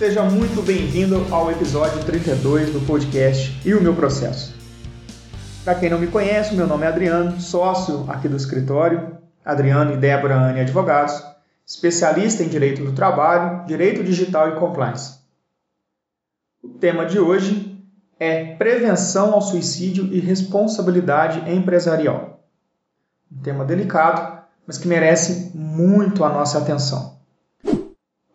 Seja muito bem-vindo ao episódio 32 do podcast E o Meu Processo. Para quem não me conhece, meu nome é Adriano, sócio aqui do escritório, Adriano e Débora Anne Advogados, especialista em Direito do Trabalho, Direito Digital e Compliance. O tema de hoje é Prevenção ao Suicídio e Responsabilidade Empresarial. Um tema delicado, mas que merece muito a nossa atenção.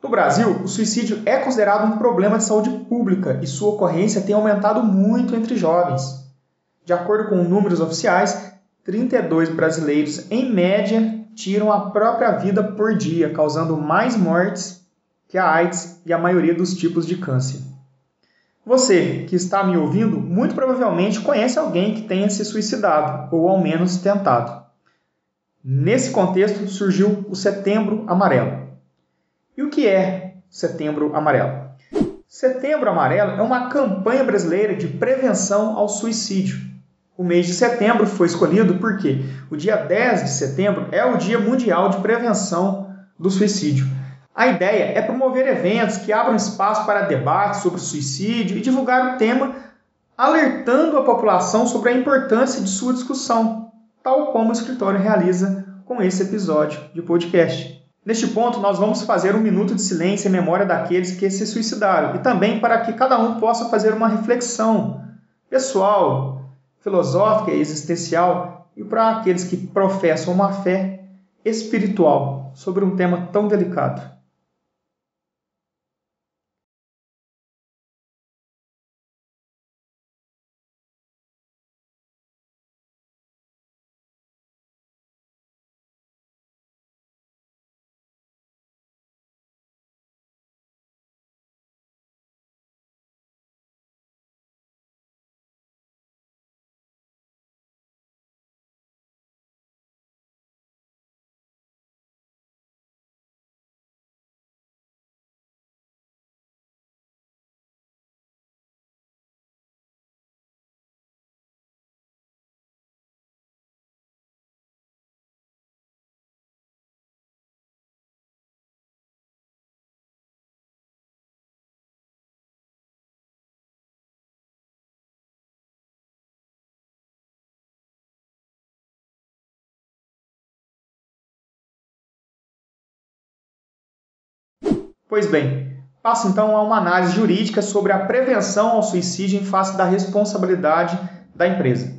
No Brasil, o suicídio é considerado um problema de saúde pública e sua ocorrência tem aumentado muito entre jovens. De acordo com números oficiais, 32 brasileiros, em média, tiram a própria vida por dia, causando mais mortes que a AIDS e a maioria dos tipos de câncer. Você que está me ouvindo, muito provavelmente conhece alguém que tenha se suicidado, ou ao menos tentado. Nesse contexto surgiu o Setembro Amarelo. E o que é Setembro Amarelo? Setembro Amarelo é uma campanha brasileira de prevenção ao suicídio. O mês de setembro foi escolhido porque o dia 10 de setembro é o Dia Mundial de Prevenção do Suicídio. A ideia é promover eventos que abram espaço para debates sobre suicídio e divulgar o tema, alertando a população sobre a importância de sua discussão, tal como o escritório realiza com esse episódio de podcast. Neste ponto, nós vamos fazer um minuto de silêncio em memória daqueles que se suicidaram e também para que cada um possa fazer uma reflexão pessoal, filosófica e existencial e para aqueles que professam uma fé espiritual sobre um tema tão delicado. Pois bem, passo então a uma análise jurídica sobre a prevenção ao suicídio em face da responsabilidade da empresa.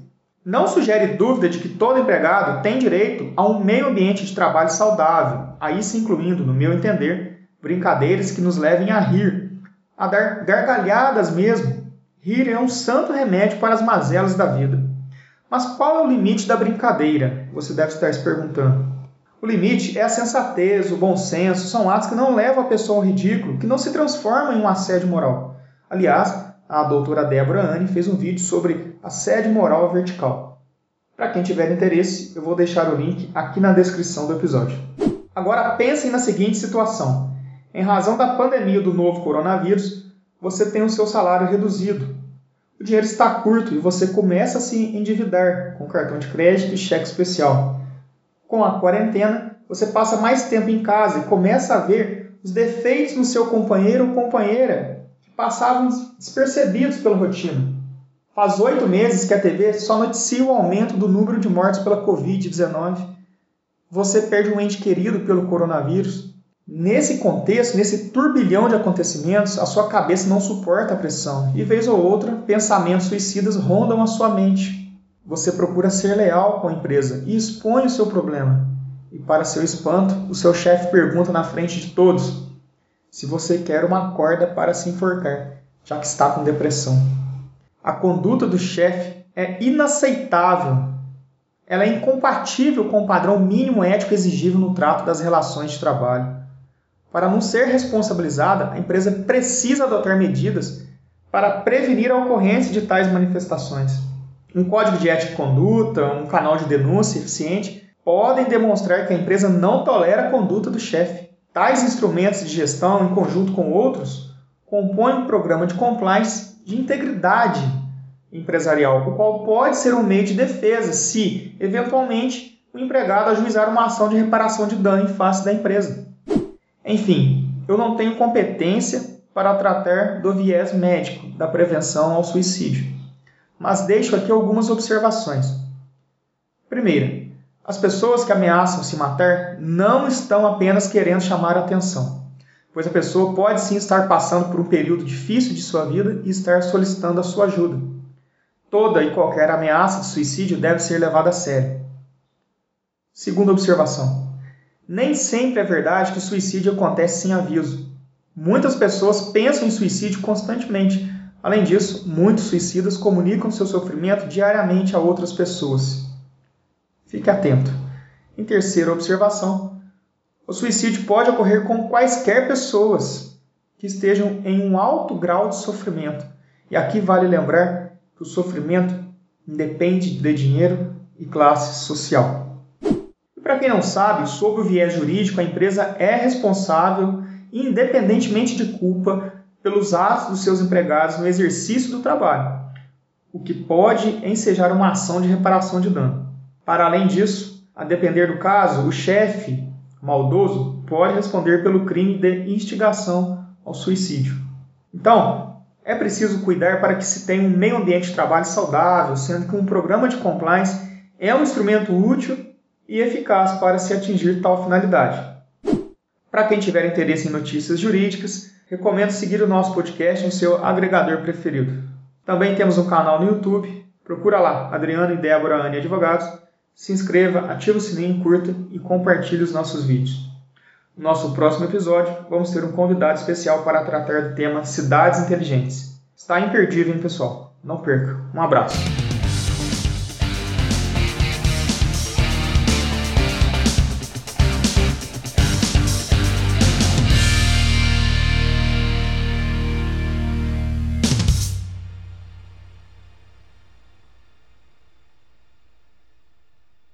Não sugere dúvida de que todo empregado tem direito a um meio ambiente de trabalho saudável, aí se incluindo, no meu entender, brincadeiras que nos levem a rir, a dar gargalhadas mesmo. Rir é um santo remédio para as mazelas da vida. Mas qual é o limite da brincadeira? Você deve estar se perguntando. O limite é a sensatez, o bom senso, são atos que não levam a pessoa ao ridículo, que não se transformam em um assédio moral. Aliás, a doutora Débora Anne fez um vídeo sobre assédio moral vertical. Para quem tiver interesse, eu vou deixar o link aqui na descrição do episódio. Agora pensem na seguinte situação. Em razão da pandemia do novo coronavírus, você tem o seu salário reduzido. O dinheiro está curto e você começa a se endividar com cartão de crédito e cheque especial. Com a quarentena, você passa mais tempo em casa e começa a ver os defeitos no seu companheiro ou companheira que passavam despercebidos pela rotina. Faz oito meses que a TV só noticia o aumento do número de mortes pela Covid-19. Você perde um ente querido pelo coronavírus. Nesse contexto, nesse turbilhão de acontecimentos, a sua cabeça não suporta a pressão e, vez ou outra, pensamentos suicidas rondam a sua mente. Você procura ser leal com a empresa e expõe o seu problema. E para seu espanto, o seu chefe pergunta na frente de todos se você quer uma corda para se enforcar, já que está com depressão. A conduta do chefe é inaceitável. Ela é incompatível com o padrão mínimo ético exigível no trato das relações de trabalho. Para não ser responsabilizada, a empresa precisa adotar medidas para prevenir a ocorrência de tais manifestações um código de ética e conduta, um canal de denúncia eficiente, podem demonstrar que a empresa não tolera a conduta do chefe. Tais instrumentos de gestão, em conjunto com outros, compõem um programa de compliance de integridade empresarial, o qual pode ser um meio de defesa se, eventualmente, o empregado ajuizar uma ação de reparação de dano em face da empresa. Enfim, eu não tenho competência para tratar do viés médico da prevenção ao suicídio. Mas deixo aqui algumas observações. Primeira, as pessoas que ameaçam se matar não estão apenas querendo chamar atenção, pois a pessoa pode sim estar passando por um período difícil de sua vida e estar solicitando a sua ajuda. Toda e qualquer ameaça de suicídio deve ser levada a sério. Segunda observação: nem sempre é verdade que suicídio acontece sem aviso. Muitas pessoas pensam em suicídio constantemente. Além disso, muitos suicidas comunicam seu sofrimento diariamente a outras pessoas. Fique atento. Em terceira observação, o suicídio pode ocorrer com quaisquer pessoas que estejam em um alto grau de sofrimento. E aqui vale lembrar que o sofrimento independe de dinheiro e classe social. E para quem não sabe, sob o viés jurídico, a empresa é responsável independentemente de culpa, pelos atos dos seus empregados no exercício do trabalho, o que pode ensejar uma ação de reparação de dano. Para além disso, a depender do caso, o chefe maldoso pode responder pelo crime de instigação ao suicídio. Então, é preciso cuidar para que se tenha um meio ambiente de trabalho saudável, sendo que um programa de compliance é um instrumento útil e eficaz para se atingir tal finalidade. Para quem tiver interesse em notícias jurídicas, recomendo seguir o nosso podcast no seu agregador preferido. Também temos um canal no YouTube. Procura lá, Adriano e Débora Anne Advogados. Se inscreva, ative o sininho, curta e compartilhe os nossos vídeos. No nosso próximo episódio, vamos ter um convidado especial para tratar do tema cidades inteligentes. Está imperdível, hein, pessoal? Não perca. Um abraço.